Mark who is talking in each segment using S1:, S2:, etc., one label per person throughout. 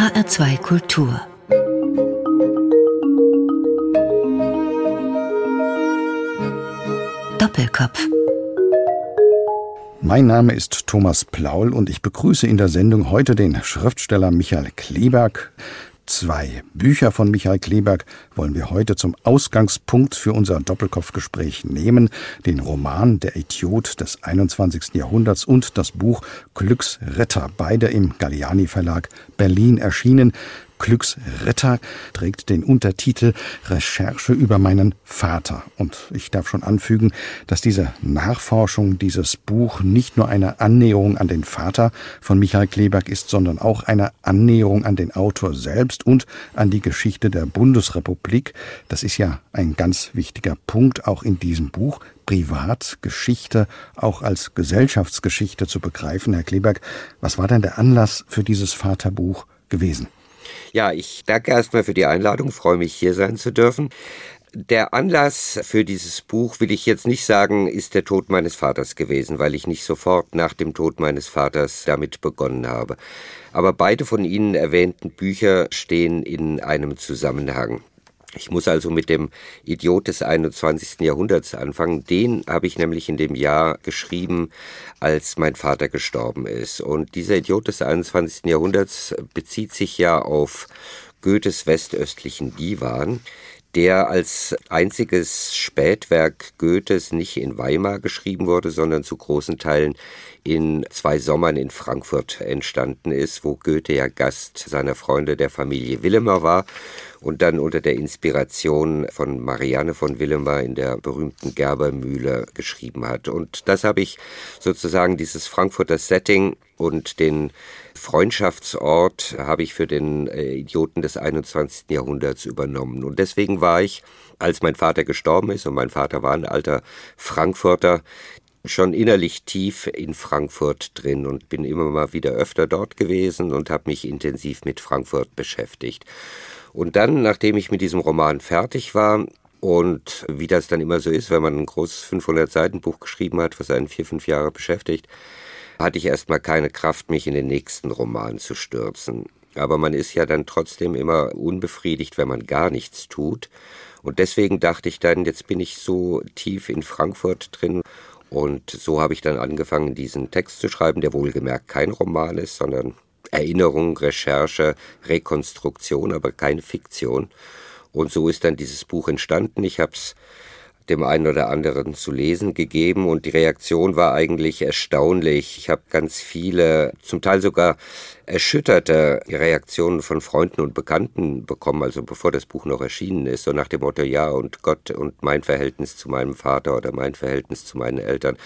S1: HR2 Kultur Doppelkopf
S2: mein Name ist Thomas Plaul und ich begrüße in der Sendung heute den Schriftsteller Michael Kleberg. Zwei Bücher von Michael Kleberg wollen wir heute zum Ausgangspunkt für unser Doppelkopfgespräch nehmen. Den Roman Der Idiot des 21. Jahrhunderts und das Buch Glücksritter, beide im Galliani Verlag Berlin erschienen. Glücksritter trägt den Untertitel Recherche über meinen Vater. Und ich darf schon anfügen, dass diese Nachforschung, dieses Buch nicht nur eine Annäherung an den Vater von Michael Kleberg ist, sondern auch eine Annäherung an den Autor selbst und an die Geschichte der Bundesrepublik. Das ist ja ein ganz wichtiger Punkt auch in diesem Buch. Privatgeschichte auch als Gesellschaftsgeschichte zu begreifen. Herr Kleberg, was war denn der Anlass für dieses Vaterbuch gewesen?
S3: Ja, ich danke erstmal für die Einladung, freue mich hier sein zu dürfen. Der Anlass für dieses Buch will ich jetzt nicht sagen, ist der Tod meines Vaters gewesen, weil ich nicht sofort nach dem Tod meines Vaters damit begonnen habe. Aber beide von Ihnen erwähnten Bücher stehen in einem Zusammenhang. Ich muss also mit dem Idiot des 21. Jahrhunderts anfangen. Den habe ich nämlich in dem Jahr geschrieben, als mein Vater gestorben ist. Und dieser Idiot des 21. Jahrhunderts bezieht sich ja auf Goethes westöstlichen Divan, der als einziges Spätwerk Goethes nicht in Weimar geschrieben wurde, sondern zu großen Teilen in zwei Sommern in Frankfurt entstanden ist, wo Goethe ja Gast seiner Freunde der Familie Willemer war und dann unter der Inspiration von Marianne von Willemer in der berühmten Gerbermühle geschrieben hat. Und das habe ich sozusagen dieses Frankfurter Setting und den Freundschaftsort habe ich für den äh, Idioten des 21. Jahrhunderts übernommen. Und deswegen war ich, als mein Vater gestorben ist, und mein Vater war ein alter Frankfurter, schon innerlich tief in Frankfurt drin und bin immer mal wieder öfter dort gewesen und habe mich intensiv mit Frankfurt beschäftigt. Und dann, nachdem ich mit diesem Roman fertig war, und wie das dann immer so ist, wenn man ein großes 500-Seiten-Buch geschrieben hat, was einen vier, fünf Jahre beschäftigt, hatte ich erstmal keine Kraft, mich in den nächsten Roman zu stürzen. Aber man ist ja dann trotzdem immer unbefriedigt, wenn man gar nichts tut. Und deswegen dachte ich dann, jetzt bin ich so tief in Frankfurt drin. Und so habe ich dann angefangen, diesen Text zu schreiben, der wohlgemerkt kein Roman ist, sondern Erinnerung, Recherche, Rekonstruktion, aber keine Fiktion. Und so ist dann dieses Buch entstanden. Ich habe es dem einen oder anderen zu lesen gegeben und die Reaktion war eigentlich erstaunlich. Ich habe ganz viele, zum Teil sogar erschütterte Reaktionen von Freunden und Bekannten bekommen, also bevor das Buch noch erschienen ist, so nach dem Motto, ja, und Gott und mein Verhältnis zu meinem Vater oder mein Verhältnis zu meinen Eltern.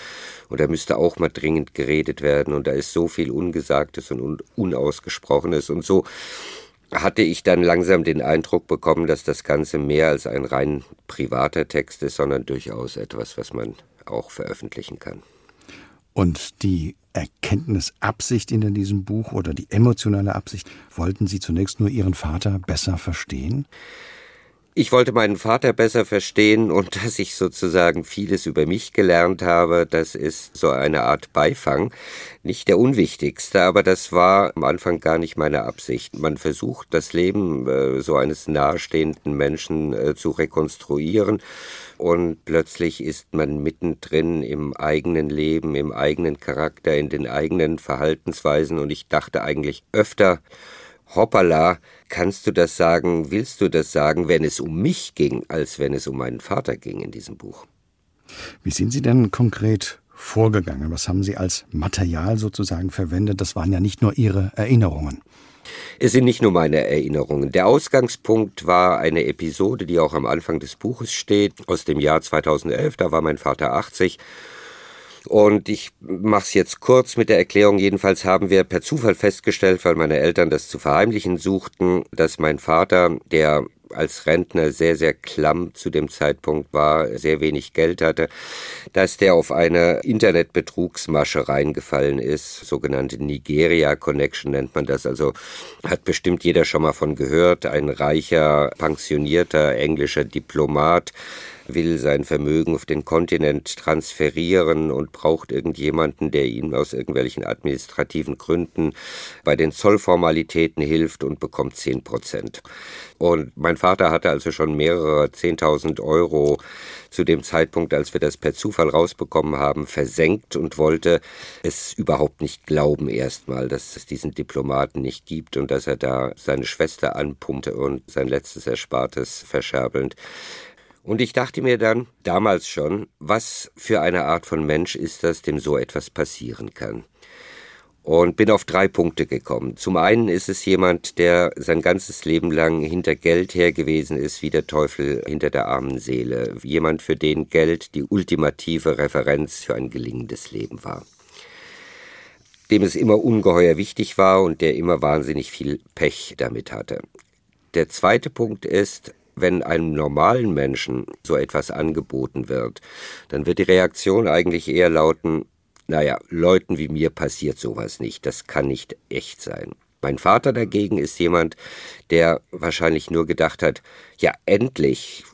S3: Und da müsste auch mal dringend geredet werden und da ist so viel Ungesagtes und Unausgesprochenes und so hatte ich dann langsam den Eindruck bekommen, dass das Ganze mehr als ein rein privater Text ist, sondern durchaus etwas, was man auch veröffentlichen kann.
S2: Und die Erkenntnisabsicht in diesem Buch oder die emotionale Absicht, wollten Sie zunächst nur Ihren Vater besser verstehen?
S3: Ich wollte meinen Vater besser verstehen und dass ich sozusagen vieles über mich gelernt habe, das ist so eine Art Beifang. Nicht der unwichtigste, aber das war am Anfang gar nicht meine Absicht. Man versucht, das Leben äh, so eines nahestehenden Menschen äh, zu rekonstruieren und plötzlich ist man mittendrin im eigenen Leben, im eigenen Charakter, in den eigenen Verhaltensweisen und ich dachte eigentlich öfter, hoppala, kannst du das sagen, willst du das sagen, wenn es um mich ging, als wenn es um meinen Vater ging in diesem Buch.
S2: Wie sind Sie denn konkret vorgegangen? Was haben Sie als Material sozusagen verwendet? Das waren ja nicht nur Ihre Erinnerungen.
S3: Es sind nicht nur meine Erinnerungen. Der Ausgangspunkt war eine Episode, die auch am Anfang des Buches steht, aus dem Jahr 2011. Da war mein Vater 80 und ich mache es jetzt kurz mit der Erklärung. Jedenfalls haben wir per Zufall festgestellt, weil meine Eltern das zu verheimlichen suchten, dass mein Vater, der als Rentner sehr, sehr klamm zu dem Zeitpunkt war, sehr wenig Geld hatte, dass der auf eine Internetbetrugsmasche reingefallen ist, sogenannte Nigeria Connection nennt man das. Also hat bestimmt jeder schon mal von gehört. Ein reicher, pensionierter englischer Diplomat will sein Vermögen auf den Kontinent transferieren und braucht irgendjemanden, der ihm aus irgendwelchen administrativen Gründen bei den Zollformalitäten hilft und bekommt 10 Prozent. Und mein Vater hatte also schon mehrere 10.000 Euro zu dem Zeitpunkt, als wir das per Zufall rausbekommen haben, versenkt und wollte es überhaupt nicht glauben erstmal, dass es diesen Diplomaten nicht gibt und dass er da seine Schwester anpumpte und sein letztes Erspartes verscherbelnd. Und ich dachte mir dann, damals schon, was für eine Art von Mensch ist das, dem so etwas passieren kann und bin auf drei Punkte gekommen. Zum einen ist es jemand, der sein ganzes Leben lang hinter Geld her gewesen ist, wie der Teufel hinter der armen Seele. Jemand, für den Geld die ultimative Referenz für ein gelingendes Leben war. Dem es immer ungeheuer wichtig war und der immer wahnsinnig viel Pech damit hatte. Der zweite Punkt ist, wenn einem normalen Menschen so etwas angeboten wird, dann wird die Reaktion eigentlich eher lauten, naja, Leuten wie mir passiert sowas nicht, das kann nicht echt sein. Mein Vater dagegen ist jemand, der wahrscheinlich nur gedacht hat, ja, endlich,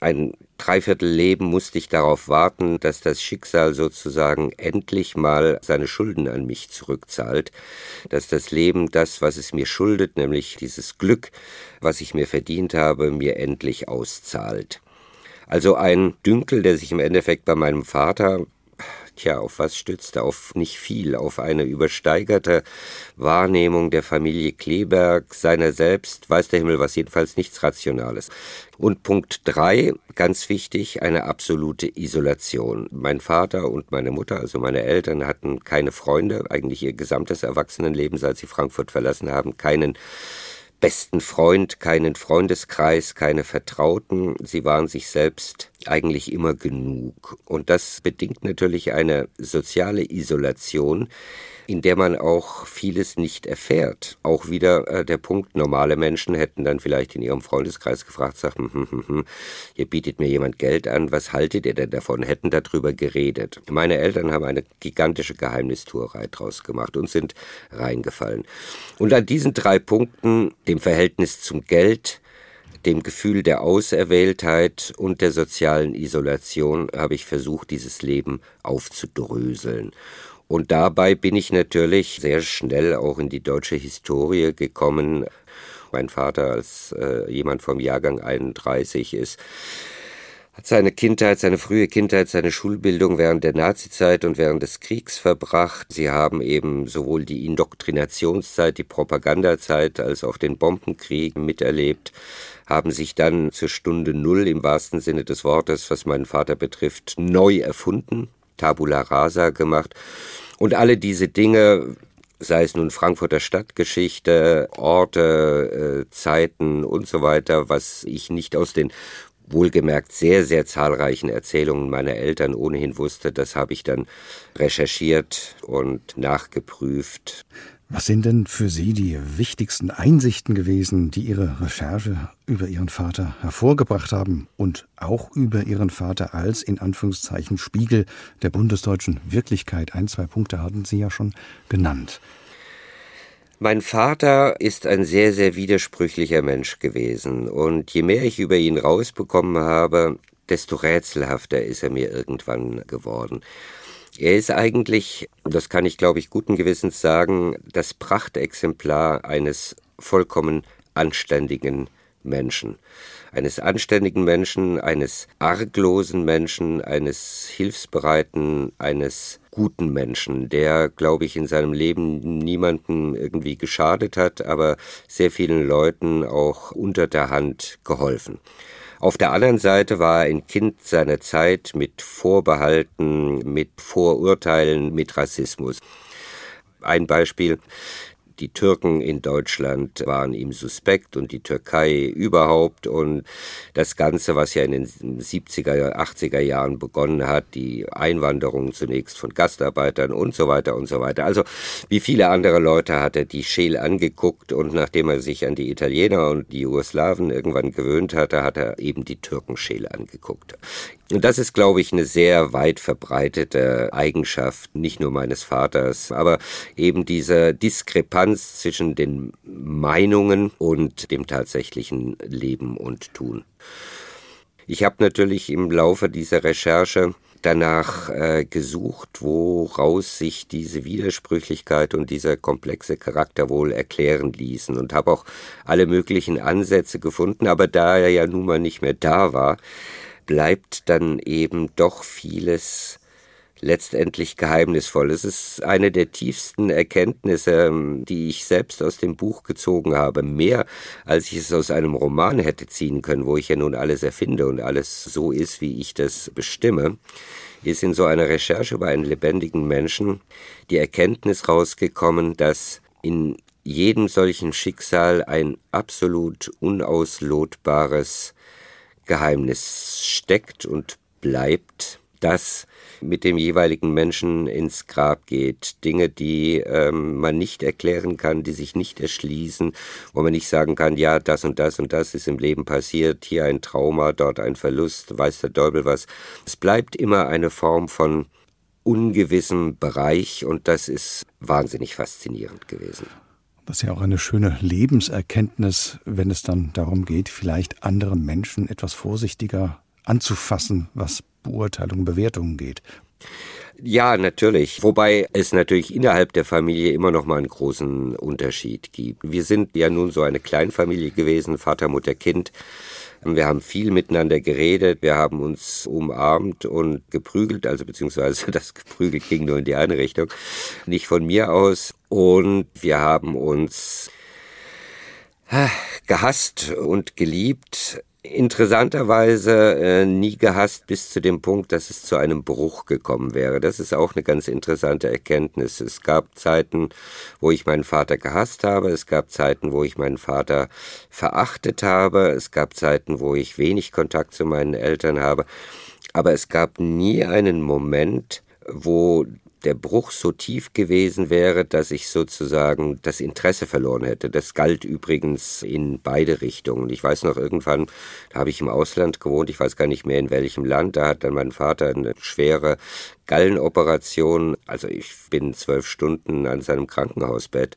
S3: ein Dreiviertelleben musste ich darauf warten, dass das Schicksal sozusagen endlich mal seine Schulden an mich zurückzahlt, dass das Leben das, was es mir schuldet, nämlich dieses Glück, was ich mir verdient habe, mir endlich auszahlt. Also ein Dünkel, der sich im Endeffekt bei meinem Vater Tja, auf was stützte? Auf nicht viel, auf eine übersteigerte Wahrnehmung der Familie Kleberg, seiner selbst, weiß der Himmel was, jedenfalls nichts Rationales. Und Punkt drei, ganz wichtig, eine absolute Isolation. Mein Vater und meine Mutter, also meine Eltern, hatten keine Freunde, eigentlich ihr gesamtes Erwachsenenleben, seit sie Frankfurt verlassen haben, keinen besten Freund, keinen Freundeskreis, keine Vertrauten. Sie waren sich selbst eigentlich immer genug. Und das bedingt natürlich eine soziale Isolation, in der man auch vieles nicht erfährt. Auch wieder äh, der Punkt, normale Menschen hätten dann vielleicht in ihrem Freundeskreis gefragt, sagt, hm, hm, hm, hm, hier bietet mir jemand Geld an, was haltet ihr denn davon? Hätten darüber geredet. Meine Eltern haben eine gigantische Geheimnistuerei draus gemacht und sind reingefallen. Und an diesen drei Punkten, dem Verhältnis zum Geld, dem Gefühl der Auserwähltheit und der sozialen Isolation habe ich versucht, dieses Leben aufzudröseln. Und dabei bin ich natürlich sehr schnell auch in die deutsche Historie gekommen. Mein Vater als äh, jemand vom Jahrgang 31 ist hat seine Kindheit, seine frühe Kindheit, seine Schulbildung während der Nazizeit und während des Kriegs verbracht. Sie haben eben sowohl die Indoktrinationszeit, die Propagandazeit als auch den Bombenkrieg miterlebt, haben sich dann zur Stunde Null im wahrsten Sinne des Wortes, was meinen Vater betrifft, neu erfunden, Tabula rasa gemacht. Und alle diese Dinge, sei es nun Frankfurter Stadtgeschichte, Orte, äh, Zeiten und so weiter, was ich nicht aus den wohlgemerkt sehr, sehr zahlreichen Erzählungen meiner Eltern ohnehin wusste, das habe ich dann recherchiert und nachgeprüft.
S2: Was sind denn für Sie die wichtigsten Einsichten gewesen, die Ihre Recherche über Ihren Vater hervorgebracht haben und auch über Ihren Vater als in Anführungszeichen Spiegel der bundesdeutschen Wirklichkeit? Ein, zwei Punkte hatten Sie ja schon genannt.
S3: Mein Vater ist ein sehr, sehr widersprüchlicher Mensch gewesen und je mehr ich über ihn rausbekommen habe, desto rätselhafter ist er mir irgendwann geworden. Er ist eigentlich, das kann ich glaube ich guten Gewissens sagen, das Prachtexemplar eines vollkommen anständigen Menschen. Eines anständigen Menschen, eines arglosen Menschen, eines hilfsbereiten, eines guten Menschen, der, glaube ich, in seinem Leben niemandem irgendwie geschadet hat, aber sehr vielen Leuten auch unter der Hand geholfen. Auf der anderen Seite war ein Kind seiner Zeit mit Vorbehalten, mit Vorurteilen, mit Rassismus. Ein Beispiel. Die Türken in Deutschland waren ihm suspekt und die Türkei überhaupt und das Ganze, was ja in den 70er, 80er Jahren begonnen hat, die Einwanderung zunächst von Gastarbeitern und so weiter und so weiter. Also wie viele andere Leute hat er die Scheel angeguckt und nachdem er sich an die Italiener und die Jugoslawen irgendwann gewöhnt hatte, hat er eben die Türkenschäle angeguckt. Und das ist, glaube ich, eine sehr weit verbreitete Eigenschaft, nicht nur meines Vaters, aber eben diese Diskrepanz zwischen den Meinungen und dem tatsächlichen Leben und Tun. Ich habe natürlich im Laufe dieser Recherche danach äh, gesucht, woraus sich diese Widersprüchlichkeit und dieser komplexe Charakter wohl erklären ließen und habe auch alle möglichen Ansätze gefunden, aber da er ja nun mal nicht mehr da war, bleibt dann eben doch vieles letztendlich geheimnisvoll. Es ist eine der tiefsten Erkenntnisse, ähm, die ich selbst aus dem Buch gezogen habe. Mehr, als ich es aus einem Roman hätte ziehen können, wo ich ja nun alles erfinde und alles so ist, wie ich das bestimme, ist in so einer Recherche über einen lebendigen Menschen die Erkenntnis rausgekommen, dass in jedem solchen Schicksal ein absolut unauslotbares Geheimnis steckt und bleibt, das mit dem jeweiligen Menschen ins Grab geht. Dinge, die ähm, man nicht erklären kann, die sich nicht erschließen, wo man nicht sagen kann, ja, das und das und das ist im Leben passiert, hier ein Trauma, dort ein Verlust, weiß der Teufel was. Es bleibt immer eine Form von ungewissem Bereich und das ist wahnsinnig faszinierend gewesen.
S2: Das ist ja auch eine schöne Lebenserkenntnis, wenn es dann darum geht, vielleicht andere Menschen etwas vorsichtiger anzufassen, was Beurteilungen, Bewertungen geht.
S3: Ja, natürlich. Wobei es natürlich innerhalb der Familie immer noch mal einen großen Unterschied gibt. Wir sind ja nun so eine Kleinfamilie gewesen, Vater, Mutter, Kind. Wir haben viel miteinander geredet, wir haben uns umarmt und geprügelt, also beziehungsweise das geprügelt ging nur in die eine Richtung, nicht von mir aus. Und wir haben uns ah, gehasst und geliebt interessanterweise äh, nie gehasst bis zu dem Punkt, dass es zu einem Bruch gekommen wäre. Das ist auch eine ganz interessante Erkenntnis. Es gab Zeiten, wo ich meinen Vater gehasst habe, es gab Zeiten, wo ich meinen Vater verachtet habe, es gab Zeiten, wo ich wenig Kontakt zu meinen Eltern habe, aber es gab nie einen Moment, wo der Bruch so tief gewesen wäre, dass ich sozusagen das Interesse verloren hätte. Das galt übrigens in beide Richtungen. Ich weiß noch irgendwann, da habe ich im Ausland gewohnt, ich weiß gar nicht mehr in welchem Land, da hat dann mein Vater eine schwere Gallenoperation, also ich bin zwölf Stunden an seinem Krankenhausbett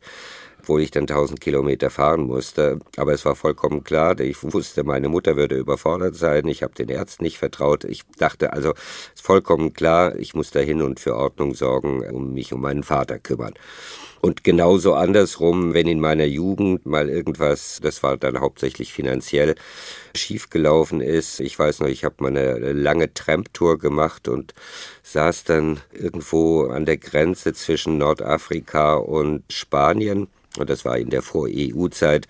S3: obwohl ich dann 1000 Kilometer fahren musste. Aber es war vollkommen klar, ich wusste, meine Mutter würde überfordert sein, ich habe den Ärzten nicht vertraut. Ich dachte also, es ist vollkommen klar, ich muss dahin und für Ordnung sorgen, um mich um meinen Vater kümmern. Und genauso andersrum, wenn in meiner Jugend mal irgendwas, das war dann hauptsächlich finanziell, schiefgelaufen ist. Ich weiß noch, ich habe mal eine lange Tramptour gemacht und saß dann irgendwo an der Grenze zwischen Nordafrika und Spanien und das war in der Vor-EU-Zeit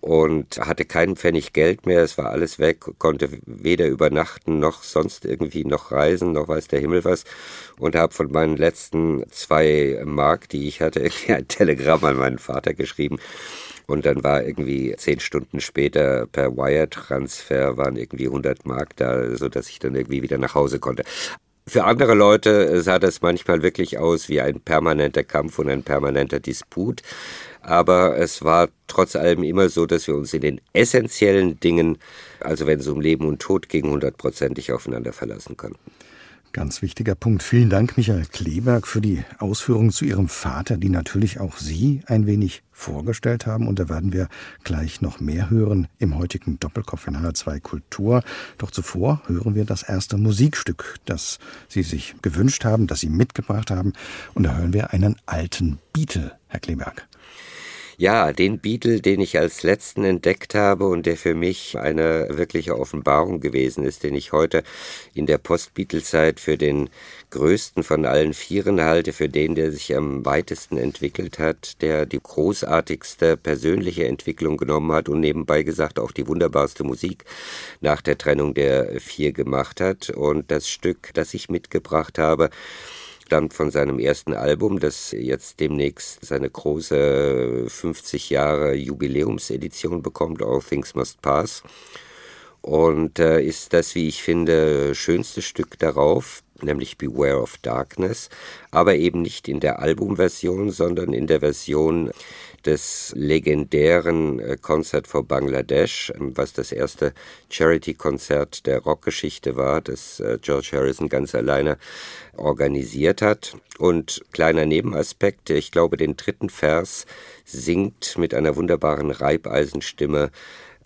S3: und hatte keinen Pfennig Geld mehr, es war alles weg, konnte weder übernachten noch sonst irgendwie noch reisen, noch weiß der Himmel was. Und habe von meinen letzten zwei Mark, die ich hatte, ein Telegramm an meinen Vater geschrieben. Und dann war irgendwie zehn Stunden später per Wire-Transfer waren irgendwie 100 Mark da, so dass ich dann irgendwie wieder nach Hause konnte. Für andere Leute sah das manchmal wirklich aus wie ein permanenter Kampf und ein permanenter Disput. Aber es war trotz allem immer so, dass wir uns in den essentiellen Dingen, also wenn es um Leben und Tod ging, hundertprozentig aufeinander verlassen konnten.
S2: Ganz wichtiger Punkt. Vielen Dank, Michael Kleberg, für die Ausführungen zu Ihrem Vater, die natürlich auch Sie ein wenig vorgestellt haben. Und da werden wir gleich noch mehr hören im heutigen Doppelkopf in HR2 Kultur. Doch zuvor hören wir das erste Musikstück, das Sie sich gewünscht haben, das Sie mitgebracht haben. Und da hören wir einen alten Beatle, Herr Kleberg.
S3: Ja, den Beatle, den ich als letzten entdeckt habe und der für mich eine wirkliche Offenbarung gewesen ist, den ich heute in der Post-Beatle-Zeit für den größten von allen Vieren halte, für den, der sich am weitesten entwickelt hat, der die großartigste persönliche Entwicklung genommen hat und nebenbei gesagt auch die wunderbarste Musik nach der Trennung der Vier gemacht hat. Und das Stück, das ich mitgebracht habe, stammt von seinem ersten Album, das jetzt demnächst seine große 50 Jahre Jubiläumsedition bekommt, All Things Must Pass. Und äh, ist das, wie ich finde, schönste Stück darauf, nämlich Beware of Darkness, aber eben nicht in der Albumversion, sondern in der Version des legendären äh, Concert for Bangladesh, ähm, was das erste Charity-Konzert der Rockgeschichte war, das äh, George Harrison ganz alleine organisiert hat. Und kleiner Nebenaspekt, ich glaube, den dritten Vers singt mit einer wunderbaren Reibeisenstimme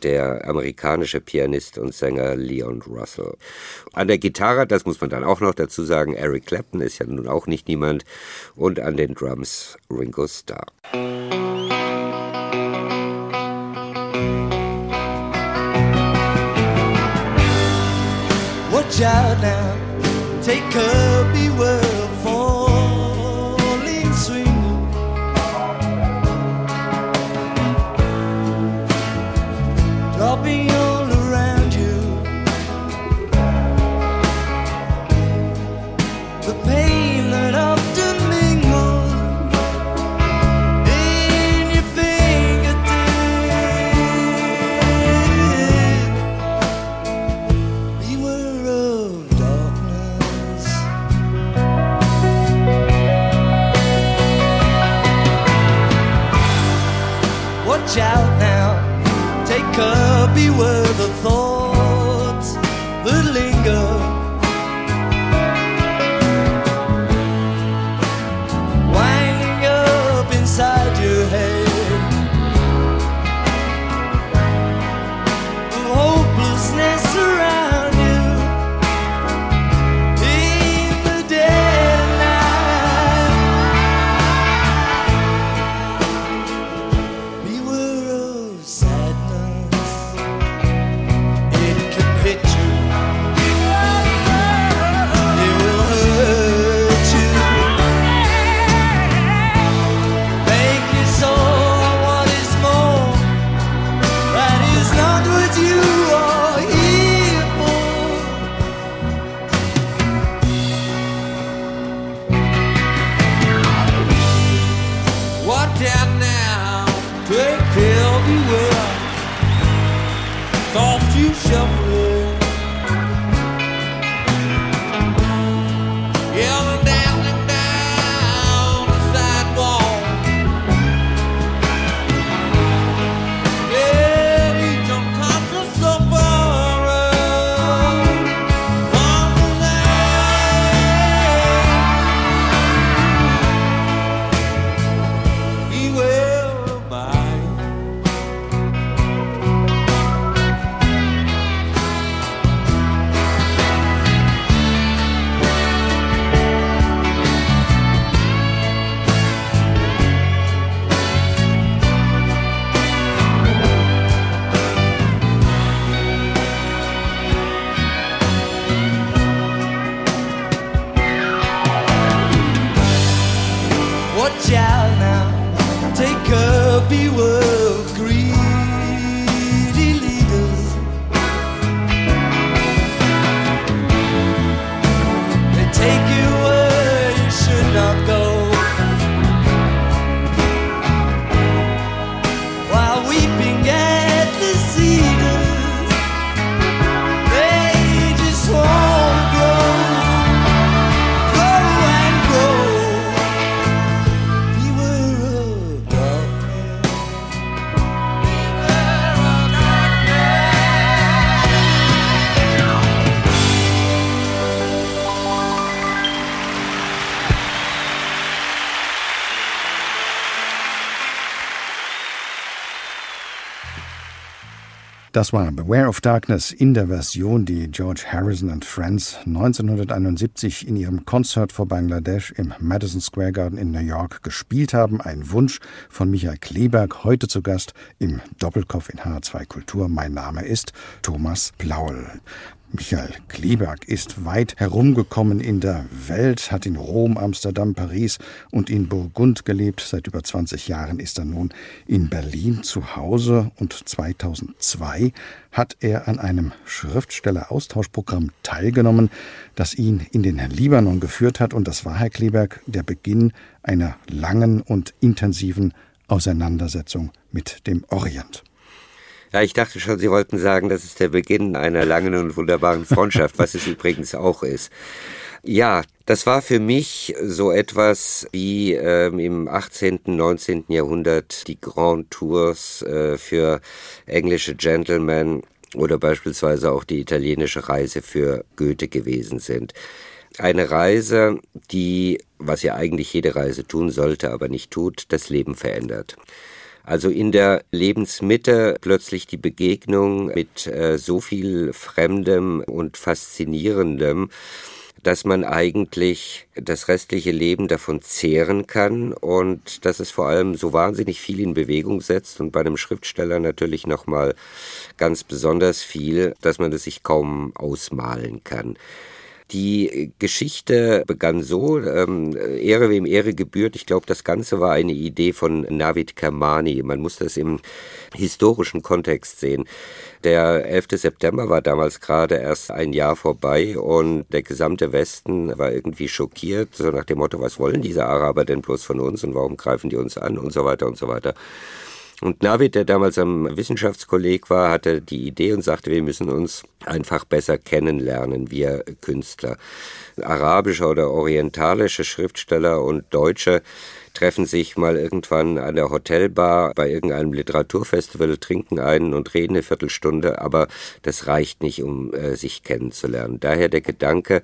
S4: der amerikanische Pianist und Sänger Leon Russell. An der Gitarre, das muss man dann auch noch dazu sagen, Eric Clapton ist ja nun auch nicht niemand. Und an den Drums Ringo Starr. Watch out now, take a beware.
S2: Das war Beware of Darkness in der Version, die George Harrison and Friends 1971 in ihrem Concert for Bangladesh im Madison Square Garden in New York gespielt haben. Ein Wunsch von Michael Kleberg, heute zu Gast im Doppelkopf in H2 Kultur. Mein Name ist Thomas Plaul. Michael Kleberg ist weit herumgekommen in der Welt, hat in Rom, Amsterdam, Paris und in Burgund gelebt. Seit über 20 Jahren ist er nun in Berlin zu Hause und 2002 hat er an einem Schriftstelleraustauschprogramm teilgenommen, das ihn in den Libanon geführt hat. Und das war, Herr Kleberg, der Beginn einer langen und intensiven Auseinandersetzung mit dem Orient.
S4: Ja, ich dachte schon, Sie wollten sagen, das ist der Beginn einer langen und wunderbaren Freundschaft, was es übrigens auch ist. Ja, das war für mich so etwas wie ähm, im 18., 19. Jahrhundert die Grand Tours äh, für englische Gentlemen oder beispielsweise auch die italienische Reise für Goethe gewesen sind. Eine Reise, die, was ja eigentlich jede Reise tun sollte, aber nicht tut, das Leben verändert.
S3: Also in der Lebensmitte plötzlich die Begegnung mit äh, so viel Fremdem und Faszinierendem, dass man eigentlich das restliche Leben davon zehren kann und dass es vor allem so wahnsinnig viel in Bewegung setzt und bei einem Schriftsteller natürlich nochmal ganz besonders viel, dass man es sich kaum ausmalen kann. Die Geschichte begann so, ähm, Ehre wem Ehre gebührt. Ich glaube, das Ganze war eine Idee von Navid Kermani. Man muss das im historischen Kontext sehen. Der 11. September war damals gerade erst ein Jahr vorbei und der gesamte Westen war irgendwie schockiert, so nach dem Motto, was wollen diese Araber denn bloß von uns und warum greifen die uns an und so weiter und so weiter. Und Navid, der damals am Wissenschaftskolleg war, hatte die Idee und sagte, wir müssen uns einfach besser kennenlernen, wir Künstler. Arabische oder orientalische Schriftsteller und Deutsche treffen sich mal irgendwann an der Hotelbar bei irgendeinem Literaturfestival, trinken einen und reden eine Viertelstunde, aber das reicht nicht, um äh, sich kennenzulernen. Daher der Gedanke,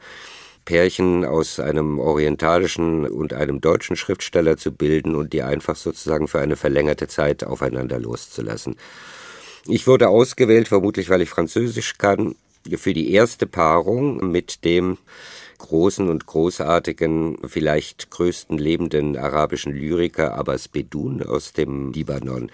S3: Pärchen aus einem orientalischen und einem deutschen Schriftsteller zu bilden und die einfach sozusagen für eine verlängerte Zeit aufeinander loszulassen. Ich wurde ausgewählt, vermutlich weil ich Französisch kann, für die erste Paarung mit dem großen und großartigen, vielleicht größten lebenden arabischen Lyriker Abbas Bedun aus dem Libanon.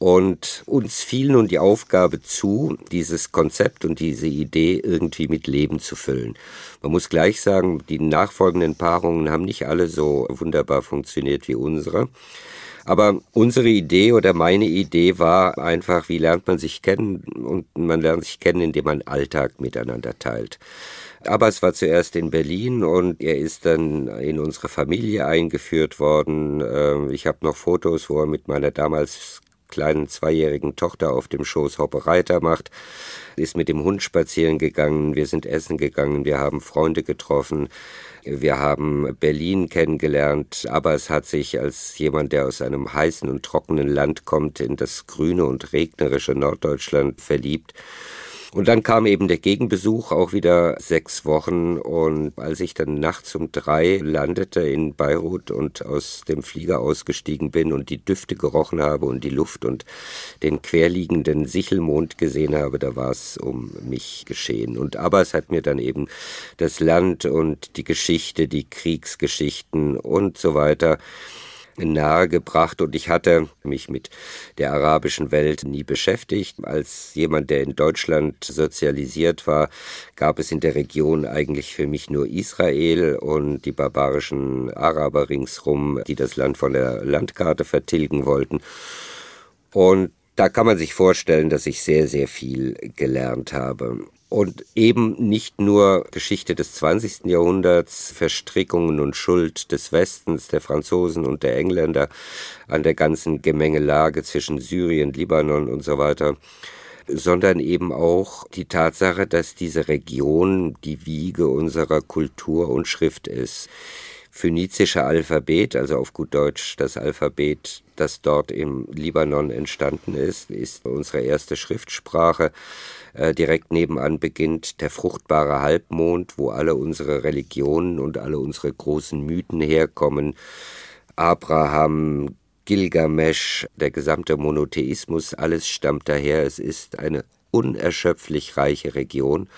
S3: Und uns fiel nun die Aufgabe zu, dieses Konzept und diese Idee irgendwie mit Leben zu füllen. Man muss gleich sagen, die nachfolgenden Paarungen haben nicht alle so wunderbar funktioniert wie unsere. Aber unsere Idee oder meine Idee war einfach, wie lernt man sich kennen? Und man lernt sich kennen, indem man Alltag miteinander teilt. Abbas war zuerst in Berlin und er ist dann in unsere Familie eingeführt worden. Ähm, ich habe noch Fotos, wo er mit meiner damals kleinen zweijährigen Tochter auf dem Schoß Hoppereiter macht, ist mit dem Hund spazieren gegangen, wir sind essen gegangen, wir haben Freunde getroffen, wir haben Berlin kennengelernt, aber es hat sich als jemand, der aus einem heißen und trockenen Land kommt, in das grüne und regnerische Norddeutschland verliebt. Und dann kam eben der Gegenbesuch, auch wieder sechs Wochen. Und als ich dann nachts um drei landete in Beirut und aus dem Flieger ausgestiegen bin und die Düfte gerochen habe und die Luft und den querliegenden Sichelmond gesehen habe, da war es um mich geschehen. Und Abbas hat mir dann eben das Land und die Geschichte, die Kriegsgeschichten und so weiter nahegebracht und ich hatte mich mit der arabischen Welt nie beschäftigt. Als jemand, der in Deutschland sozialisiert war, gab es in der Region eigentlich für mich nur Israel und die barbarischen Araber ringsrum, die das Land von der Landkarte vertilgen wollten. Und da kann man sich vorstellen, dass ich sehr, sehr viel gelernt habe und eben nicht nur Geschichte des 20. Jahrhunderts, Verstrickungen und Schuld des Westens, der Franzosen und der Engländer an der ganzen Gemengelage zwischen Syrien, Libanon und so weiter, sondern eben auch die Tatsache, dass diese Region die Wiege unserer Kultur und Schrift ist. Phönizische Alphabet, also auf gut Deutsch das Alphabet, das dort im Libanon entstanden ist, ist unsere erste Schriftsprache. Äh, direkt nebenan beginnt der fruchtbare Halbmond, wo alle unsere Religionen und alle unsere großen Mythen herkommen. Abraham, Gilgamesch, der gesamte Monotheismus, alles stammt daher. Es ist eine unerschöpflich reiche Region.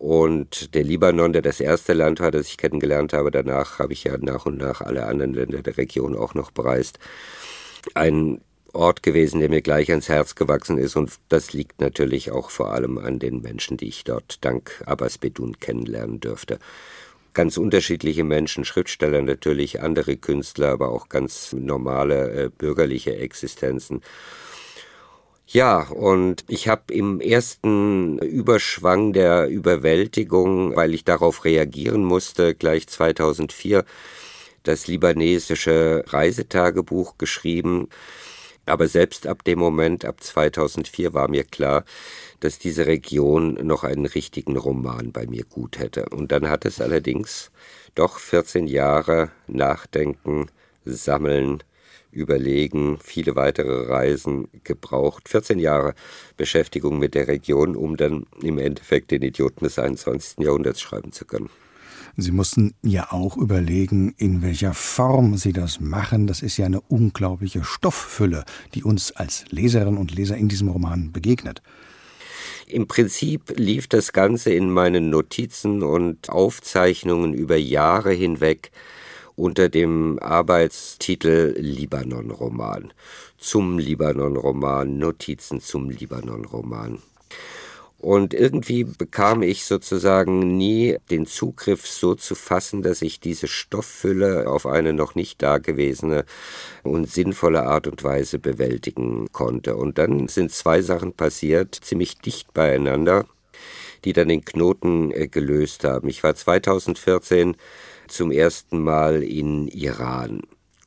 S3: Und der Libanon, der das erste Land war, das ich kennengelernt habe, danach habe ich ja nach und nach alle anderen Länder der Region auch noch bereist. Ein Ort gewesen, der mir gleich ans Herz gewachsen ist und das liegt natürlich auch vor allem an den Menschen, die ich dort dank Abbas Bedun kennenlernen dürfte. Ganz unterschiedliche Menschen, Schriftsteller natürlich, andere Künstler, aber auch ganz normale äh, bürgerliche Existenzen. Ja, und ich habe im ersten Überschwang der Überwältigung, weil ich darauf reagieren musste, gleich 2004 das libanesische Reisetagebuch geschrieben. Aber selbst ab dem Moment, ab 2004, war mir klar, dass diese Region noch einen richtigen Roman bei mir gut hätte. Und dann hat es allerdings doch 14 Jahre Nachdenken, Sammeln, Überlegen, viele weitere Reisen gebraucht. 14 Jahre Beschäftigung mit der Region, um dann im Endeffekt den Idioten des 21. Jahrhunderts schreiben zu können.
S2: Sie mussten ja auch überlegen, in welcher Form Sie das machen. Das ist ja eine unglaubliche Stofffülle, die uns als Leserinnen und Leser in diesem Roman begegnet.
S3: Im Prinzip lief das Ganze in meinen Notizen und Aufzeichnungen über Jahre hinweg unter dem Arbeitstitel Libanon-Roman. Zum Libanon-Roman, Notizen zum Libanon-Roman. Und irgendwie bekam ich sozusagen nie den Zugriff so zu fassen, dass ich diese Stofffülle auf eine noch nicht dagewesene und sinnvolle Art und Weise bewältigen konnte. Und dann sind zwei Sachen passiert, ziemlich dicht beieinander, die dann den Knoten äh, gelöst haben. Ich war 2014 zum ersten Mal in Iran.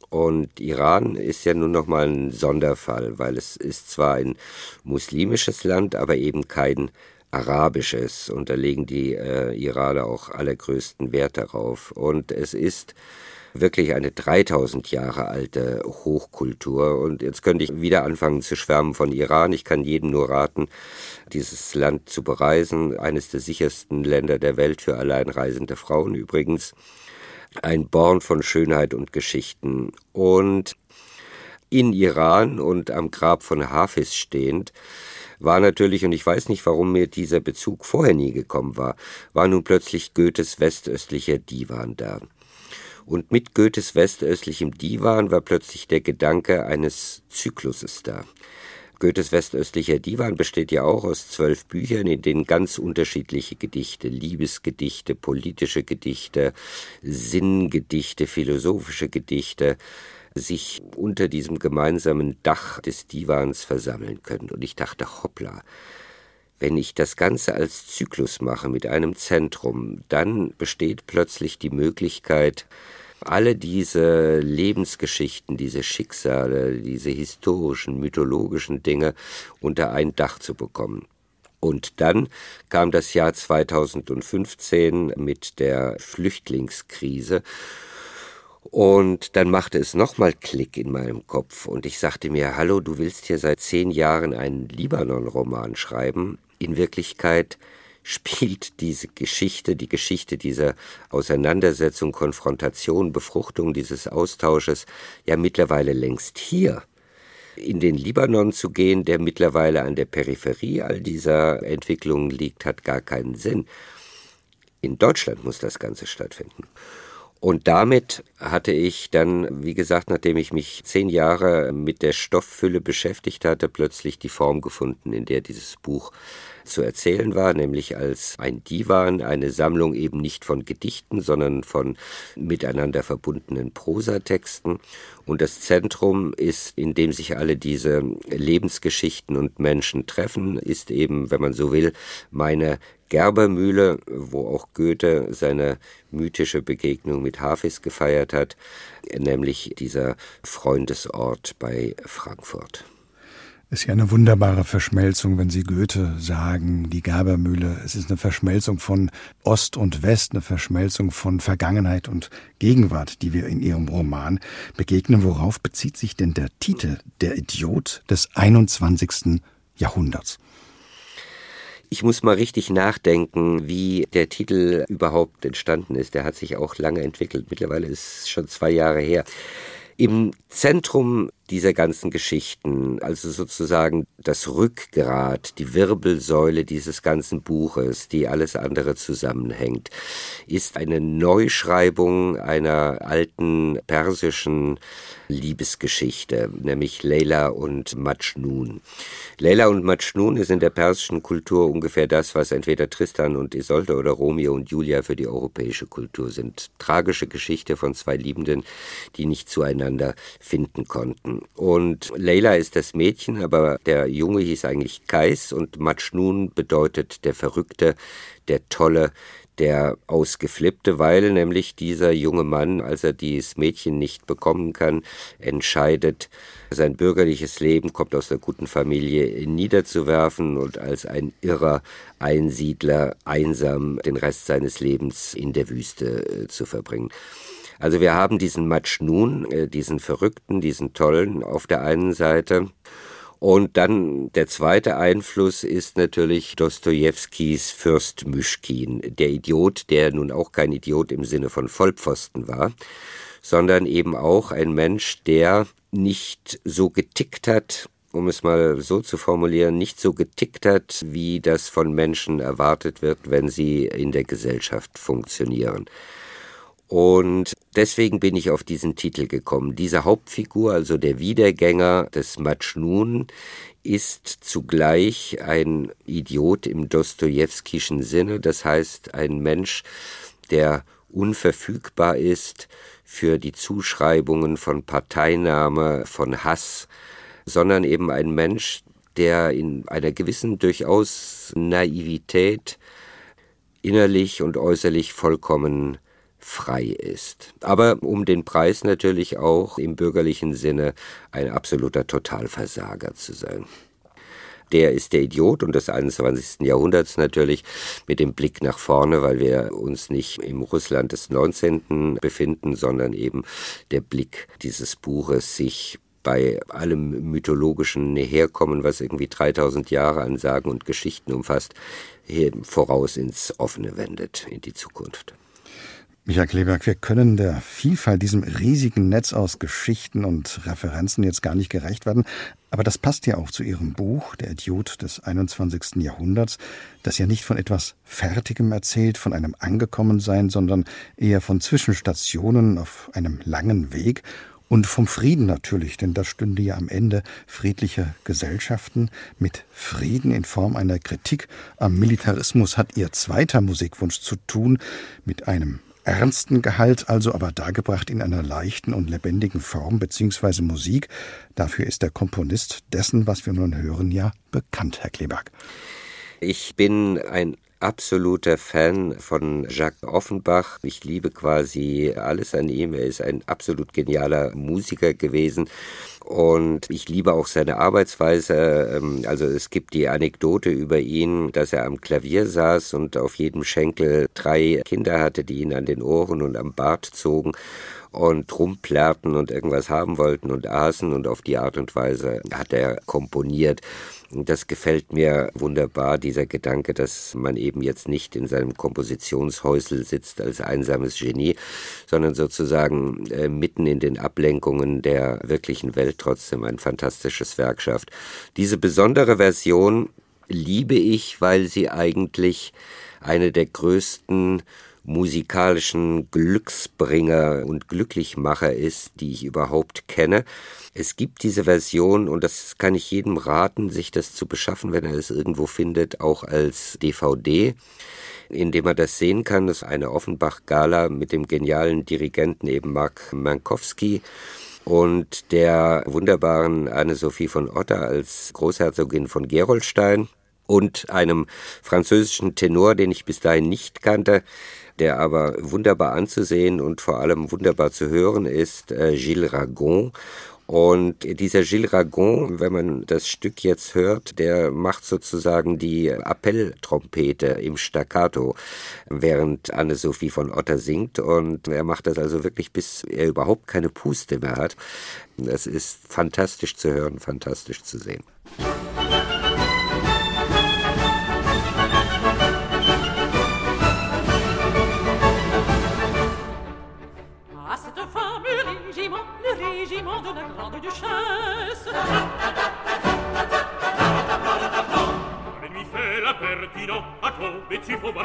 S3: Und Iran ist ja nun nochmal ein Sonderfall, weil es ist zwar ein muslimisches Land, aber eben kein arabisches. Und da legen die äh, Iraner auch allergrößten Wert darauf. Und es ist wirklich eine 3000 Jahre alte Hochkultur. Und jetzt könnte ich wieder anfangen zu schwärmen von Iran. Ich kann jedem nur raten, dieses Land zu bereisen. Eines der sichersten Länder der Welt für alleinreisende Frauen übrigens ein Born von Schönheit und Geschichten. Und in Iran und am Grab von Hafiz stehend, war natürlich, und ich weiß nicht, warum mir dieser Bezug vorher nie gekommen war, war nun plötzlich Goethes westöstlicher Divan da. Und mit Goethes westöstlichem Divan war plötzlich der Gedanke eines Zykluses da. Goethes westöstlicher Divan besteht ja auch aus zwölf Büchern, in denen ganz unterschiedliche Gedichte, Liebesgedichte, politische Gedichte, Sinngedichte, philosophische Gedichte sich unter diesem gemeinsamen Dach des Divans versammeln können. Und ich dachte, hoppla, wenn ich das Ganze als Zyklus mache mit einem Zentrum, dann besteht plötzlich die Möglichkeit, alle diese Lebensgeschichten, diese Schicksale, diese historischen, mythologischen Dinge unter ein Dach zu bekommen. Und dann kam das Jahr 2015 mit der Flüchtlingskrise. Und dann machte es nochmal Klick in meinem Kopf und ich sagte mir, hallo, du willst hier seit zehn Jahren einen Libanon-Roman schreiben. In Wirklichkeit spielt diese Geschichte, die Geschichte dieser Auseinandersetzung, Konfrontation, Befruchtung dieses Austausches ja mittlerweile längst hier. In den Libanon zu gehen, der mittlerweile an der Peripherie all dieser Entwicklungen liegt, hat gar keinen Sinn. In Deutschland muss das Ganze stattfinden. Und damit hatte ich dann, wie gesagt, nachdem ich mich zehn Jahre mit der Stofffülle beschäftigt hatte, plötzlich die Form gefunden, in der dieses Buch zu erzählen war, nämlich als ein Divan, eine Sammlung eben nicht von Gedichten, sondern von miteinander verbundenen Prosatexten. Und das Zentrum ist, in dem sich alle diese Lebensgeschichten und Menschen treffen, ist eben, wenn man so will, meine Gerbermühle, wo auch Goethe seine mythische Begegnung mit Hafis gefeiert hat, nämlich dieser Freundesort bei Frankfurt
S2: ist ja eine wunderbare Verschmelzung, wenn Sie Goethe sagen, die Gerbermühle. Es ist eine Verschmelzung von Ost und West, eine Verschmelzung von Vergangenheit und Gegenwart, die wir in Ihrem Roman begegnen. Worauf bezieht sich denn der Titel Der Idiot des 21. Jahrhunderts?
S3: Ich muss mal richtig nachdenken, wie der Titel überhaupt entstanden ist. Der hat sich auch lange entwickelt. Mittlerweile ist es schon zwei Jahre her. Im Zentrum dieser ganzen Geschichten, also sozusagen das Rückgrat, die Wirbelsäule dieses ganzen Buches, die alles andere zusammenhängt, ist eine Neuschreibung einer alten persischen Liebesgeschichte, nämlich Leila und Majnun. Leila und Majnun ist in der persischen Kultur ungefähr das, was entweder Tristan und Isolde oder Romeo und Julia für die europäische Kultur sind. Tragische Geschichte von zwei Liebenden, die nicht zueinander finden konnten. Und Leila ist das Mädchen, aber der Junge hieß eigentlich Kais und Majnun bedeutet der Verrückte, der Tolle, der Ausgeflippte, weil nämlich dieser junge Mann, als er dieses Mädchen nicht bekommen kann, entscheidet, sein bürgerliches Leben kommt aus der guten Familie niederzuwerfen und als ein irrer Einsiedler einsam den Rest seines Lebens in der Wüste äh, zu verbringen. Also wir haben diesen Majnun, äh, diesen Verrückten, diesen Tollen auf der einen Seite Und dann der zweite Einfluss ist natürlich Dostojewskis Fürst Myschkin, der Idiot, der nun auch kein Idiot im Sinne von Vollpfosten war, sondern eben auch ein Mensch, der nicht so getickt hat, um es mal so zu formulieren, nicht so getickt hat, wie das von Menschen erwartet wird, wenn sie in der Gesellschaft funktionieren. Und deswegen bin ich auf diesen Titel gekommen. Diese Hauptfigur, also der Wiedergänger des Majnun, ist zugleich ein Idiot im Dostojewskischen Sinne, das heißt ein Mensch, der unverfügbar ist für die Zuschreibungen von Parteinahme, von Hass, sondern eben ein Mensch, der in einer gewissen durchaus Naivität innerlich und äußerlich vollkommen frei ist. Aber um den Preis natürlich auch im bürgerlichen Sinne ein absoluter Totalversager zu sein. Der ist der Idiot und des 21. Jahrhunderts natürlich mit dem Blick nach vorne, weil wir uns nicht im Russland des 19. befinden, sondern eben der Blick dieses Buches sich bei allem mythologischen Herkommen, was irgendwie 3000 Jahre an Sagen und Geschichten umfasst, voraus ins Offene wendet, in die Zukunft.
S2: Michael Kleberg, wir können der Vielfalt, diesem riesigen Netz aus Geschichten und Referenzen jetzt gar nicht gerecht werden. Aber das passt ja auch zu Ihrem Buch, Der Idiot des 21. Jahrhunderts, das ja nicht von etwas Fertigem erzählt, von einem Angekommensein, sondern eher von Zwischenstationen auf einem langen Weg und vom Frieden natürlich, denn das stünde ja am Ende friedlicher Gesellschaften. Mit Frieden in Form einer Kritik am Militarismus hat ihr zweiter Musikwunsch zu tun, mit einem ernsten Gehalt, also aber dargebracht in einer leichten und lebendigen Form bzw. Musik. Dafür ist der Komponist dessen, was wir nun hören, ja bekannt, Herr Kleberg.
S3: Ich bin ein absoluter Fan von Jacques Offenbach. Ich liebe quasi alles an ihm. Er ist ein absolut genialer Musiker gewesen. Und ich liebe auch seine Arbeitsweise. Ähm, also es gibt die Anekdote über ihn, dass er am Klavier saß und auf jedem Schenkel drei Kinder hatte, die ihn an den Ohren und am Bart zogen und rumplärrten und irgendwas haben wollten und aßen und auf die Art und Weise hat er komponiert. Das gefällt mir wunderbar, dieser Gedanke, dass man eben jetzt nicht in seinem Kompositionshäusel sitzt als einsames Genie, sondern sozusagen äh, mitten in den Ablenkungen der wirklichen Welt trotzdem ein fantastisches Werk schafft. Diese besondere Version liebe ich, weil sie eigentlich eine der größten musikalischen Glücksbringer und Glücklichmacher ist, die ich überhaupt kenne. Es gibt diese Version und das kann ich jedem raten, sich das zu beschaffen, wenn er es irgendwo findet, auch als DVD indem er das sehen kann. Das ist eine Offenbach-Gala mit dem genialen Dirigenten eben Mark Mankowski und der wunderbaren Anne-Sophie von Otter als Großherzogin von Gerolstein und einem französischen Tenor, den ich bis dahin nicht kannte, der aber wunderbar anzusehen und vor allem wunderbar zu hören ist, äh, Gilles Ragon. Und dieser Gilles Ragon, wenn man das Stück jetzt hört, der macht sozusagen die Appelltrompete im Staccato, während Anne-Sophie von Otter singt. Und er macht das also wirklich, bis er überhaupt keine Puste mehr hat. Das ist fantastisch zu hören, fantastisch zu sehen.
S5: il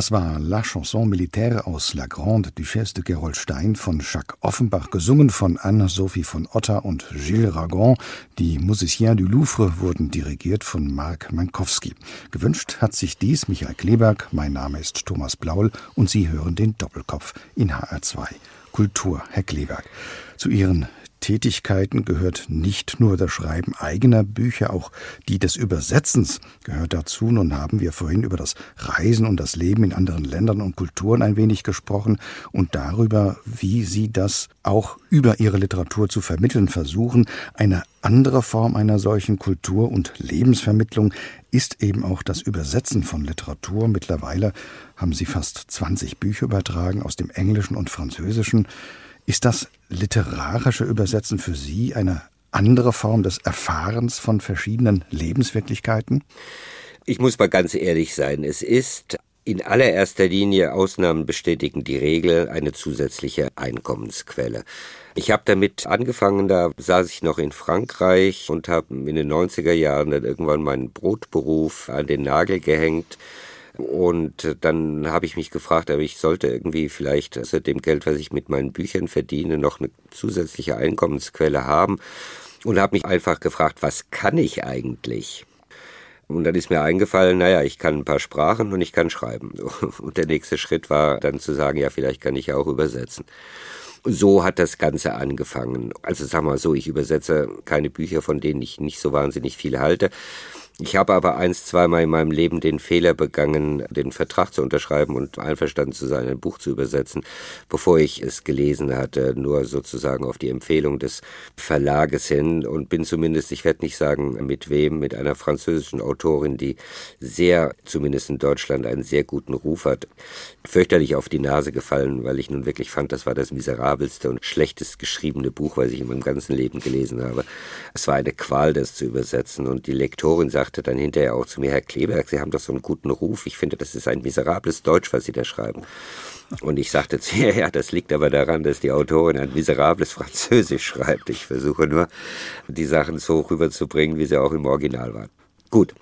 S2: Das war La Chanson Militaire aus La Grande Duchesse de Gerolstein von Jacques Offenbach, gesungen von Anne-Sophie von Otter und Gilles Ragon. Die Musiciens du Louvre wurden dirigiert von Marc Mankowski. Gewünscht hat sich dies Michael Kleberg. Mein Name ist Thomas Blaul und Sie hören den Doppelkopf in HR2. Kultur, Herr Kleberg. Zu Ihren Tätigkeiten gehört nicht nur das Schreiben eigener Bücher, auch die des Übersetzens gehört dazu. Nun haben wir vorhin über das Reisen und das Leben in anderen Ländern und Kulturen ein wenig gesprochen und darüber, wie Sie das auch über Ihre Literatur zu vermitteln versuchen. Eine andere Form einer solchen Kultur- und Lebensvermittlung ist eben auch das Übersetzen von Literatur. Mittlerweile haben Sie fast 20 Bücher übertragen aus dem Englischen und Französischen. Ist das literarische Übersetzen für Sie eine andere Form des Erfahrens von verschiedenen Lebenswirklichkeiten?
S3: Ich muss mal ganz ehrlich sein, es ist in allererster Linie Ausnahmen bestätigen die Regel eine zusätzliche Einkommensquelle. Ich habe damit angefangen, da saß ich noch in Frankreich und habe in den 90er Jahren dann irgendwann meinen Brotberuf an den Nagel gehängt und dann habe ich mich gefragt, aber ich sollte irgendwie vielleicht außer dem Geld, was ich mit meinen Büchern verdiene, noch eine zusätzliche Einkommensquelle haben. Und habe mich einfach gefragt, was kann ich eigentlich? Und dann ist mir eingefallen, naja, ich kann ein paar Sprachen und ich kann schreiben. Und der nächste Schritt war dann zu sagen, ja, vielleicht kann ich ja auch übersetzen. So hat das Ganze angefangen. Also sag mal so, ich übersetze keine Bücher, von denen ich nicht so wahnsinnig viel halte. Ich habe aber eins, zweimal in meinem Leben den Fehler begangen, den Vertrag zu unterschreiben und einverstanden zu sein, ein Buch zu übersetzen, bevor ich es gelesen hatte, nur sozusagen auf die Empfehlung des Verlages hin und bin zumindest, ich werde nicht sagen mit wem, mit einer französischen Autorin, die sehr, zumindest in Deutschland, einen sehr guten Ruf hat, fürchterlich auf die Nase gefallen, weil ich nun wirklich fand, das war das miserabelste und schlechtest geschriebene Buch, was ich in meinem ganzen Leben gelesen habe. Es war eine Qual, das zu übersetzen und die Lektorin sagte, sagte dann hinterher auch zu mir, Herr Kleberg, Sie haben doch so einen guten Ruf. Ich finde, das ist ein miserables Deutsch, was Sie da schreiben. Und ich sagte zu ihr, ja, das liegt aber daran, dass die Autorin ein miserables Französisch schreibt. Ich versuche nur, die Sachen so rüberzubringen, wie sie auch im Original waren. Gut.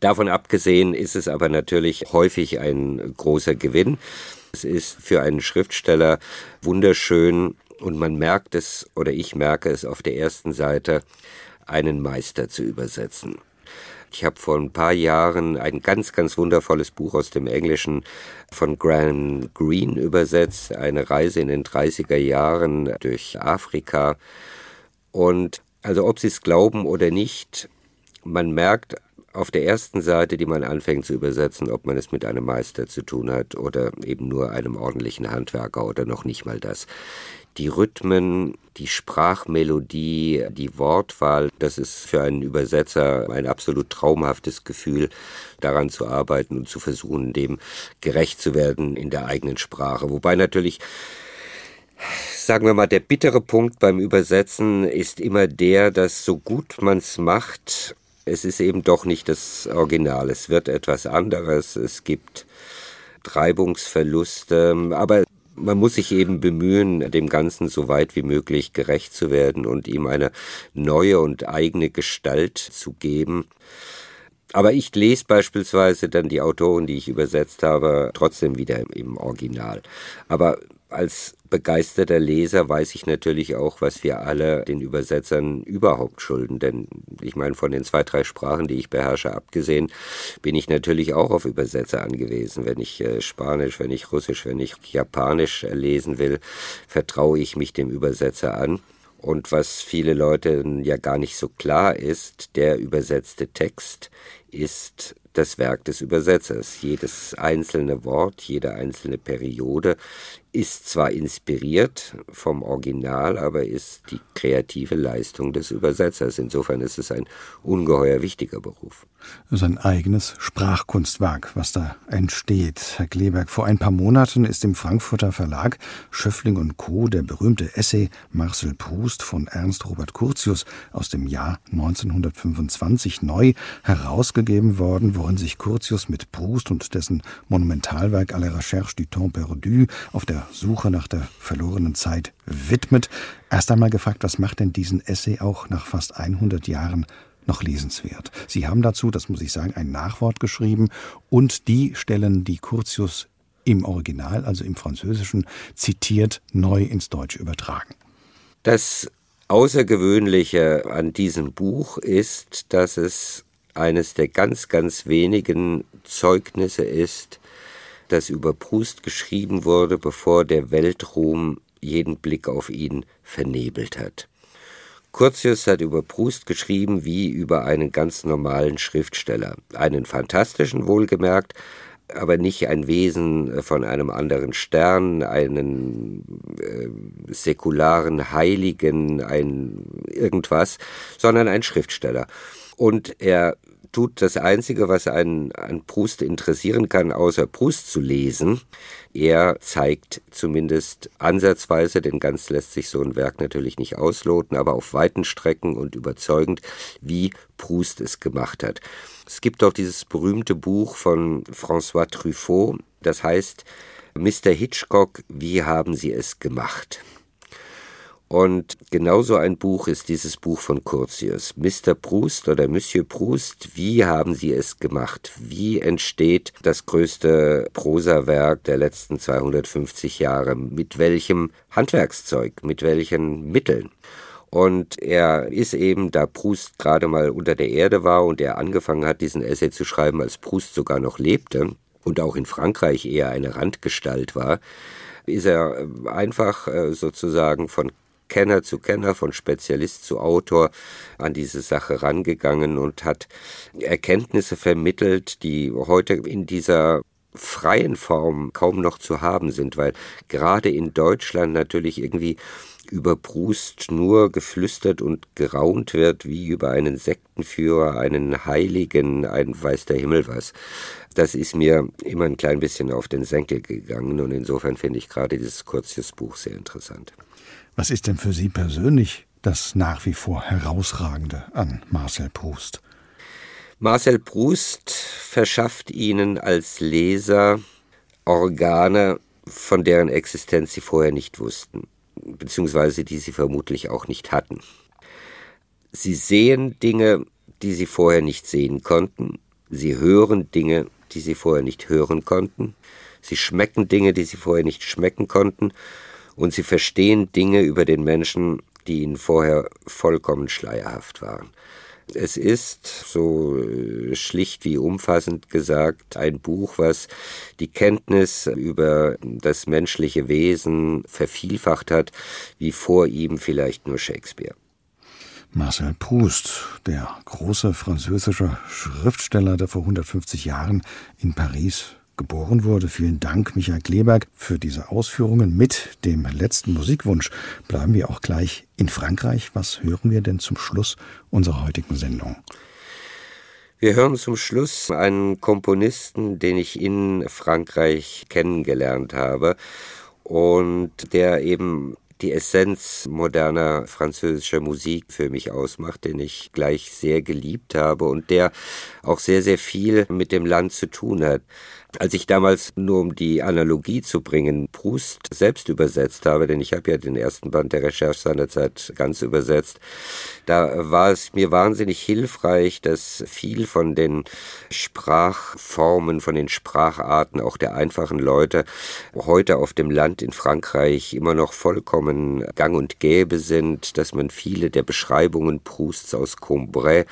S3: Davon abgesehen ist es aber natürlich häufig ein großer Gewinn. Es ist für einen Schriftsteller wunderschön und man merkt es, oder ich merke es auf der ersten Seite, einen Meister zu übersetzen. Ich habe vor ein paar Jahren ein ganz, ganz wundervolles Buch aus dem Englischen von Graham Greene übersetzt, eine Reise in den 30er Jahren durch Afrika. Und also ob Sie es glauben oder nicht, man merkt auf der ersten Seite, die man anfängt zu übersetzen, ob man es mit einem Meister zu tun hat oder eben nur einem ordentlichen Handwerker oder noch nicht mal das die Rhythmen, die Sprachmelodie, die Wortwahl, das ist für einen Übersetzer ein absolut traumhaftes Gefühl, daran zu arbeiten und zu versuchen, dem gerecht zu werden in der eigenen Sprache. Wobei natürlich sagen wir mal, der bittere Punkt beim Übersetzen ist immer der, dass so gut man es macht, es ist eben doch nicht das Original. Es wird etwas anderes. Es gibt Treibungsverluste. Aber man muss sich eben bemühen, dem Ganzen so weit wie möglich gerecht zu werden und ihm eine neue und eigene Gestalt zu geben. Aber ich lese beispielsweise dann die Autoren, die ich übersetzt habe, trotzdem wieder im Original. Aber als begeisterter Leser weiß ich natürlich auch, was wir alle den Übersetzern überhaupt schulden. Denn ich meine, von den zwei, drei Sprachen, die ich beherrsche, abgesehen, bin ich natürlich auch auf Übersetzer angewiesen. Wenn ich äh, Spanisch, wenn ich Russisch, wenn ich Japanisch lesen will, vertraue ich mich dem Übersetzer an. Und was viele Leute ja gar nicht so klar ist, der übersetzte Text ist das Werk des Übersetzers. Jedes einzelne Wort, jede einzelne Periode ist zwar inspiriert vom Original, aber ist die kreative Leistung des Übersetzers. Insofern ist es ein ungeheuer wichtiger Beruf.
S2: Sein eigenes Sprachkunstwerk, was da entsteht. Herr Kleberg, vor ein paar Monaten ist im Frankfurter Verlag Schöffling und Co. der berühmte Essay Marcel Proust von Ernst Robert Curtius aus dem Jahr 1925 neu herausgegeben worden, worin sich Curtius mit Proust und dessen Monumentalwerk à la recherche du temps perdu auf der Suche nach der verlorenen Zeit widmet. Erst einmal gefragt, was macht denn diesen Essay auch nach fast 100 Jahren noch lesenswert. Sie haben dazu, das muss ich sagen, ein Nachwort geschrieben und die Stellen, die Curtius im Original, also im Französischen, zitiert, neu ins Deutsche übertragen.
S3: Das Außergewöhnliche an diesem Buch ist, dass es eines der ganz, ganz wenigen Zeugnisse ist, das über Proust geschrieben wurde, bevor der Weltruhm jeden Blick auf ihn vernebelt hat. Curtius hat über Proust geschrieben wie über einen ganz normalen Schriftsteller. Einen fantastischen wohlgemerkt, aber nicht ein Wesen von einem anderen Stern, einen äh, säkularen Heiligen, ein irgendwas, sondern ein Schriftsteller. Und er tut das Einzige, was einen an Proust interessieren kann, außer Proust zu lesen. Er zeigt zumindest ansatzweise, denn ganz lässt sich so ein Werk natürlich nicht ausloten, aber auf weiten Strecken und überzeugend, wie Proust es gemacht hat. Es gibt auch dieses berühmte Buch von François Truffaut, das heißt Mr. Hitchcock, wie haben Sie es gemacht? Und genauso ein Buch ist dieses Buch von Curtius. Mr. Proust oder Monsieur Proust, wie haben Sie es gemacht? Wie entsteht das größte Prosawerk der letzten 250 Jahre? Mit welchem Handwerkszeug? Mit welchen Mitteln? Und er ist eben, da Proust gerade mal unter der Erde war und er angefangen hat, diesen Essay zu schreiben, als Proust sogar noch lebte und auch in Frankreich eher eine Randgestalt war, ist er einfach äh, sozusagen von Kenner zu Kenner, von Spezialist zu Autor an diese Sache rangegangen und hat Erkenntnisse vermittelt, die heute in dieser freien Form kaum noch zu haben sind, weil gerade in Deutschland natürlich irgendwie über Brust nur geflüstert und geraunt wird, wie über einen Sektenführer, einen Heiligen, ein weiß der Himmel was. Das ist mir immer ein klein bisschen auf den Senkel gegangen und insofern finde ich gerade dieses kurzes Buch sehr interessant.
S2: Was ist denn für Sie persönlich das nach wie vor herausragende an Marcel Proust?
S3: Marcel Proust verschafft Ihnen als Leser Organe, von deren Existenz Sie vorher nicht wussten, beziehungsweise die Sie vermutlich auch nicht hatten. Sie sehen Dinge, die Sie vorher nicht sehen konnten. Sie hören Dinge, die Sie vorher nicht hören konnten. Sie schmecken Dinge, die Sie vorher nicht schmecken konnten und sie verstehen Dinge über den Menschen, die ihnen vorher vollkommen schleierhaft waren. Es ist, so äh, schlicht wie umfassend gesagt, ein Buch, was die Kenntnis über das menschliche Wesen vervielfacht hat, wie vor ihm vielleicht nur Shakespeare.
S2: Marcel Proust, der große französische Schriftsteller, der vor 150 Jahren in Paris geboren wurde. Vielen Dank, Michael Kleberg, für diese Ausführungen. Mit dem letzten Musikwunsch bleiben wir auch gleich in Frankreich. Was hören wir denn zum Schluss unserer heutigen Sendung?
S3: Wir hören zum Schluss einen Komponisten, den ich in Frankreich kennengelernt habe und der eben die Essenz moderner französischer Musik für mich ausmacht, den ich gleich sehr geliebt habe und der auch sehr, sehr viel mit dem Land zu tun hat. Als ich damals, nur um die Analogie zu bringen, Proust selbst übersetzt habe, denn ich habe ja den ersten Band der Recherche seinerzeit ganz übersetzt, da war es mir wahnsinnig hilfreich, dass viel von den Sprachformen, von den Spracharten auch der einfachen Leute heute auf dem Land in Frankreich immer noch vollkommen gang und gäbe sind, dass man viele der Beschreibungen Prousts aus Combray,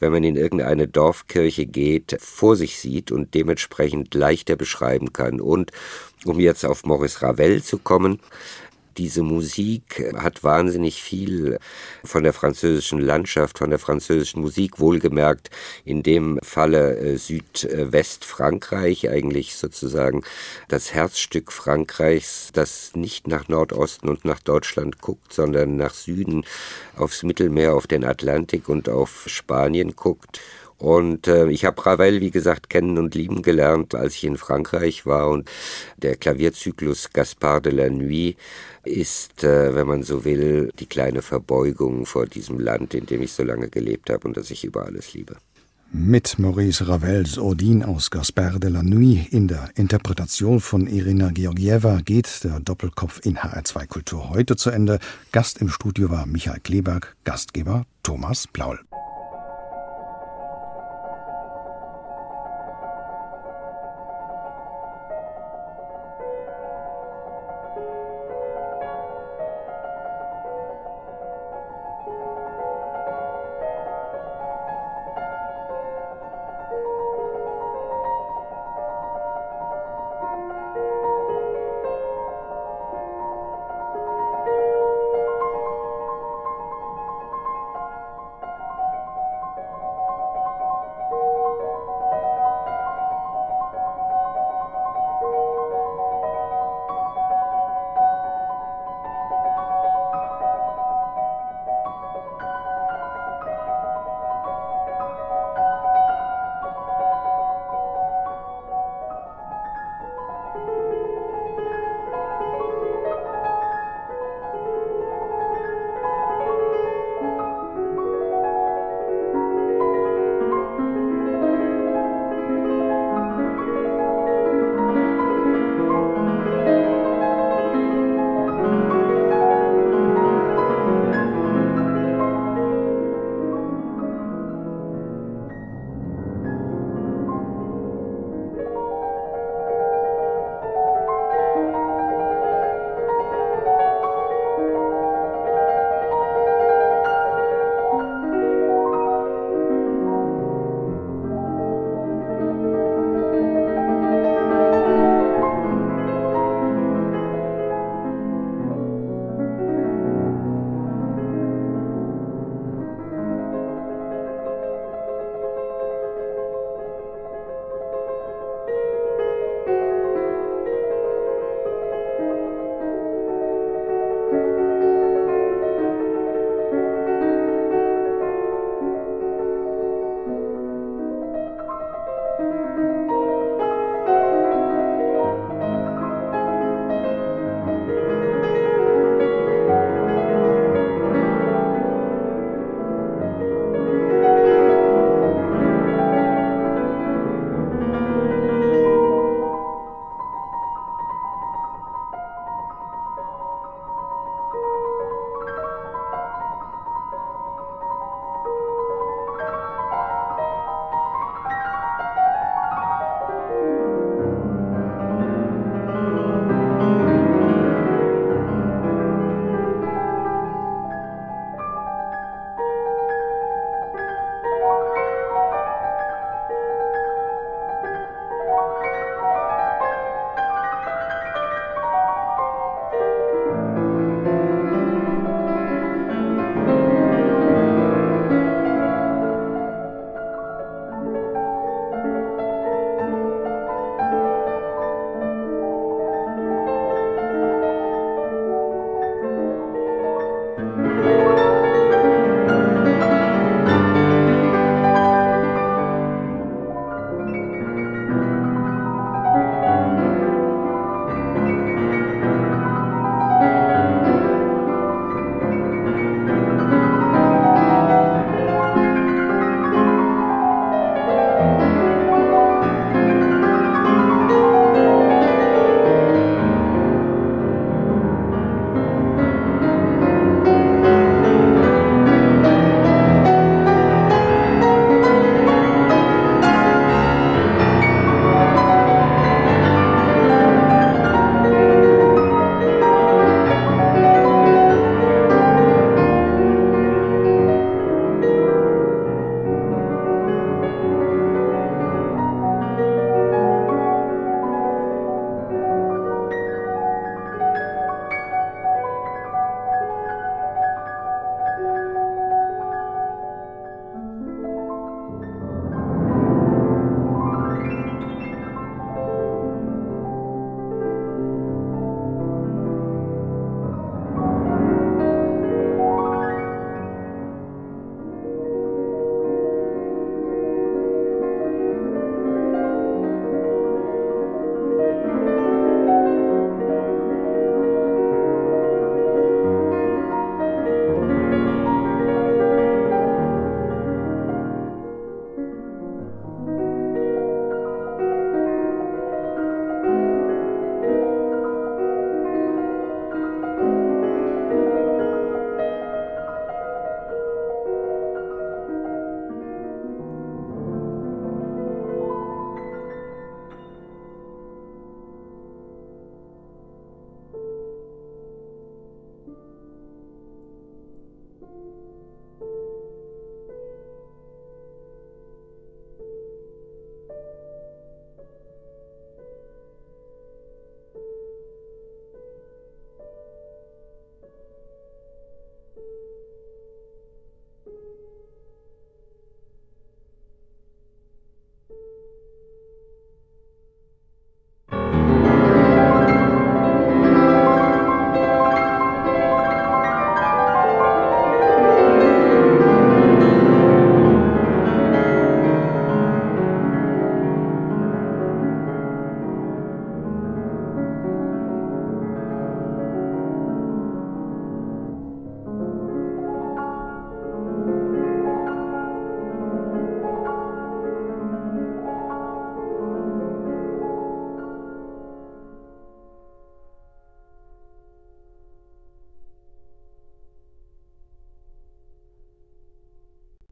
S3: wenn man in irgendeine Dorfkirche geht, vor sich sieht und dementsprechend leichter beschreiben kann. Und um jetzt auf Maurice Ravel zu kommen, diese Musik hat wahnsinnig viel von der französischen Landschaft, von der französischen Musik, wohlgemerkt in dem Falle äh, Südwestfrankreich, eigentlich sozusagen das Herzstück Frankreichs, das nicht nach Nordosten und nach Deutschland guckt, sondern nach Süden, aufs Mittelmeer, auf den Atlantik und auf Spanien guckt. Und äh, ich habe Ravel, wie gesagt, kennen und lieben gelernt, als ich in Frankreich war. Und der Klavierzyklus Gaspard de la Nuit ist, äh, wenn man so will, die kleine Verbeugung vor diesem Land, in dem ich so lange gelebt habe und das ich über alles liebe.
S2: Mit Maurice Ravels Odin aus Gaspard de la Nuit in der Interpretation von Irina Georgieva geht der Doppelkopf in HR2 Kultur heute zu Ende. Gast im Studio war Michael Kleberg, Gastgeber Thomas Plaul.